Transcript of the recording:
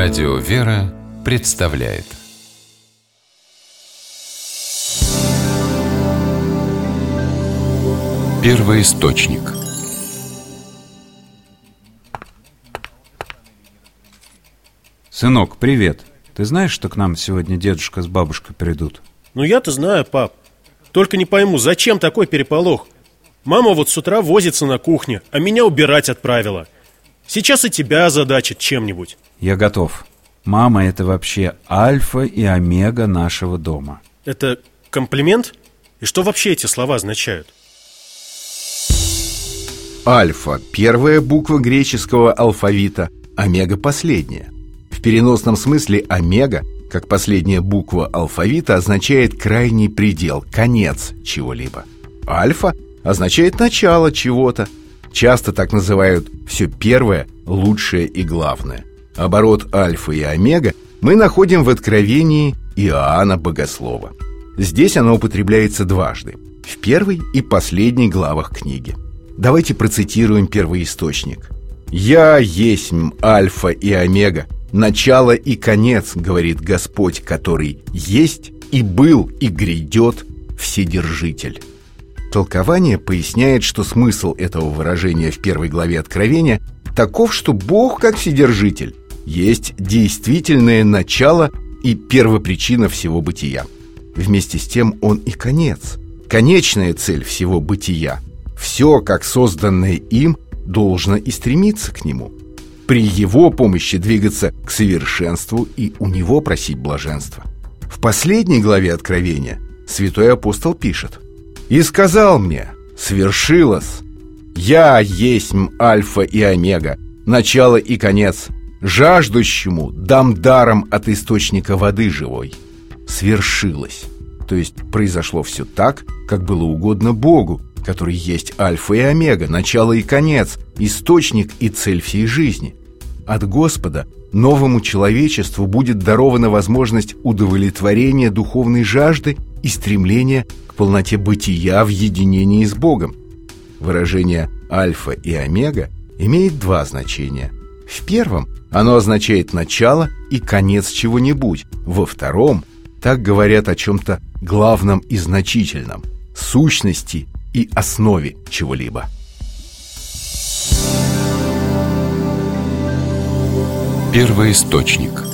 Радио «Вера» представляет Первый источник Сынок, привет. Ты знаешь, что к нам сегодня дедушка с бабушкой придут? Ну я-то знаю, пап. Только не пойму, зачем такой переполох? Мама вот с утра возится на кухне, а меня убирать отправила. Сейчас и тебя озадачит чем-нибудь. Я готов. Мама – это вообще альфа и омега нашего дома. Это комплимент? И что вообще эти слова означают? Альфа – первая буква греческого алфавита, омега – последняя. В переносном смысле омега, как последняя буква алфавита, означает крайний предел, конец чего-либо. Альфа означает начало чего-то. Часто так называют все первое, лучшее и главное. Оборот альфа и омега мы находим в Откровении Иоанна Богослова. Здесь оно употребляется дважды, в первой и последней главах книги. Давайте процитируем первый источник. «Я есть альфа и омега, начало и конец, говорит Господь, который есть и был и грядет Вседержитель». Толкование поясняет, что смысл этого выражения в первой главе Откровения таков, что Бог, как Вседержитель, есть действительное начало и первопричина всего бытия. Вместе с тем он и конец, конечная цель всего бытия. Все, как созданное им, должно и стремиться к нему. При его помощи двигаться к совершенству и у него просить блаженства. В последней главе Откровения святой апостол пишет «И сказал мне, свершилось, я есть Альфа и Омега, начало и конец, Жаждущему дам даром от источника воды живой. Свершилось. То есть произошло все так, как было угодно Богу, который есть альфа и омега, начало и конец, источник и цель всей жизни. От Господа новому человечеству будет дарована возможность удовлетворения духовной жажды и стремления к полноте бытия в единении с Богом. Выражение «альфа» и «омега» имеет два значения. В первом оно означает начало и конец чего-нибудь. Во втором так говорят о чем-то главном и значительном, сущности и основе чего-либо. Первый источник